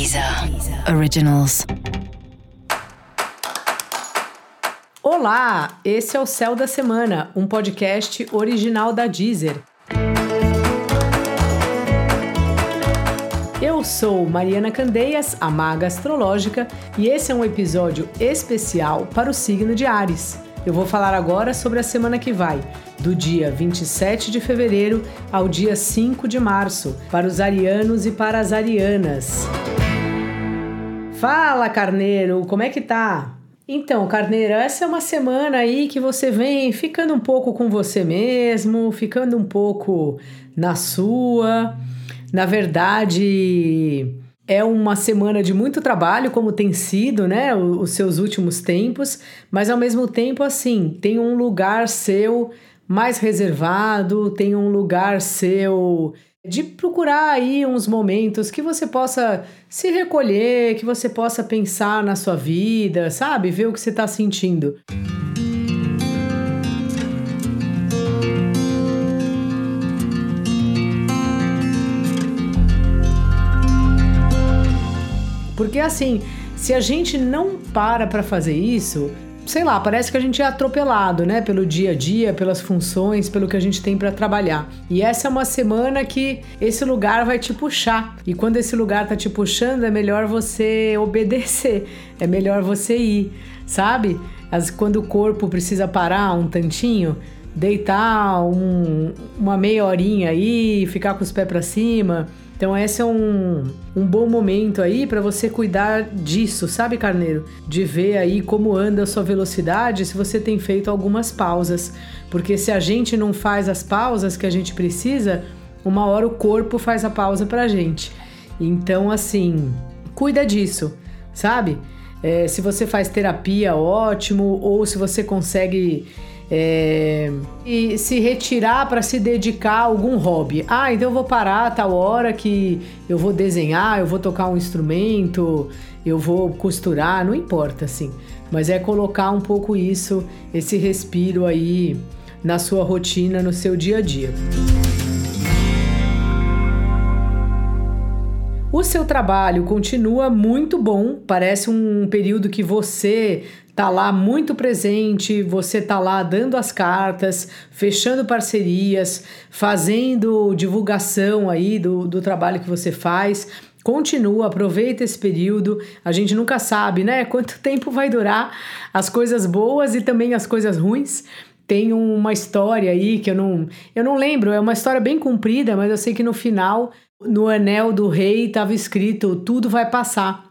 Deezer Originals. Olá, esse é o Céu da Semana, um podcast original da Deezer. Eu sou Mariana Candeias, a maga astrológica, e esse é um episódio especial para o signo de Ares. Eu vou falar agora sobre a semana que vai, do dia 27 de fevereiro ao dia 5 de março, para os arianos e para as arianas. Fala, carneiro, como é que tá? Então, Carneiro, essa é uma semana aí que você vem ficando um pouco com você mesmo, ficando um pouco na sua. Na verdade, é uma semana de muito trabalho, como tem sido, né, os seus últimos tempos, mas ao mesmo tempo, assim, tem um lugar seu mais reservado, tem um lugar seu de procurar aí uns momentos que você possa se recolher, que você possa pensar na sua vida, sabe? Ver o que você está sentindo. Porque assim, se a gente não para para fazer isso, sei lá, parece que a gente é atropelado, né, pelo dia a dia, pelas funções, pelo que a gente tem para trabalhar. E essa é uma semana que esse lugar vai te puxar. E quando esse lugar tá te puxando, é melhor você obedecer, é melhor você ir, sabe? As, quando o corpo precisa parar um tantinho, deitar um, uma meia horinha aí, ficar com os pés para cima então esse é um, um bom momento aí para você cuidar disso, sabe, Carneiro? De ver aí como anda a sua velocidade, se você tem feito algumas pausas. Porque se a gente não faz as pausas que a gente precisa, uma hora o corpo faz a pausa pra gente. Então, assim, cuida disso, sabe? É, se você faz terapia, ótimo, ou se você consegue é, e se retirar para se dedicar a algum hobby. Ah, então eu vou parar a tal hora que eu vou desenhar, eu vou tocar um instrumento, eu vou costurar, não importa assim. Mas é colocar um pouco isso, esse respiro aí na sua rotina, no seu dia a dia. O seu trabalho continua muito bom, parece um período que você tá lá muito presente, você tá lá dando as cartas, fechando parcerias, fazendo divulgação aí do, do trabalho que você faz. Continua, aproveita esse período. A gente nunca sabe, né? Quanto tempo vai durar as coisas boas e também as coisas ruins. Tem uma história aí que eu não, eu não lembro, é uma história bem comprida, mas eu sei que no final, no anel do rei, estava escrito: tudo vai passar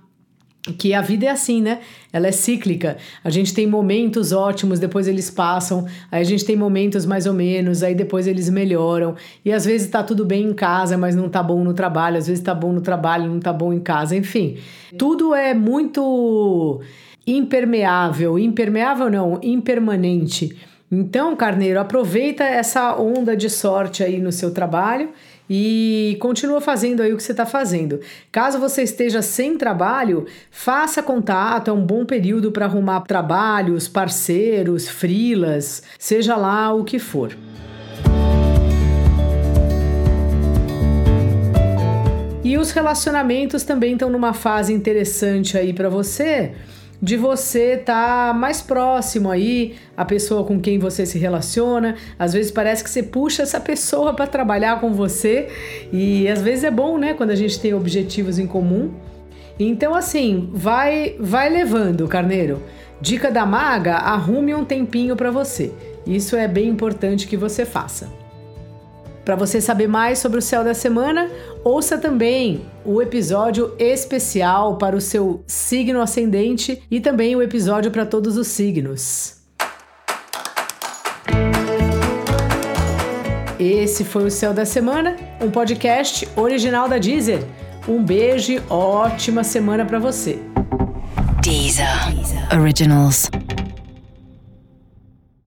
que a vida é assim, né? Ela é cíclica. A gente tem momentos ótimos, depois eles passam, aí a gente tem momentos mais ou menos, aí depois eles melhoram. E às vezes tá tudo bem em casa, mas não tá bom no trabalho, às vezes tá bom no trabalho, não tá bom em casa, enfim. Tudo é muito impermeável, impermeável não, impermanente. Então, Carneiro, aproveita essa onda de sorte aí no seu trabalho e continua fazendo aí o que você está fazendo. Caso você esteja sem trabalho, faça contato, é um bom período para arrumar trabalhos, parceiros, frilas, seja lá o que for. E os relacionamentos também estão numa fase interessante aí para você de você estar tá mais próximo aí a pessoa com quem você se relaciona. Às vezes parece que você puxa essa pessoa para trabalhar com você e às vezes é bom, né, quando a gente tem objetivos em comum. Então assim, vai vai levando, Carneiro. Dica da maga, arrume um tempinho para você. Isso é bem importante que você faça. Para você saber mais sobre o céu da semana, ouça também o episódio especial para o seu signo ascendente e também o episódio para todos os signos. Esse foi o Céu da Semana, um podcast original da Deezer. Um beijo ótima semana para você. Deezer. Originals.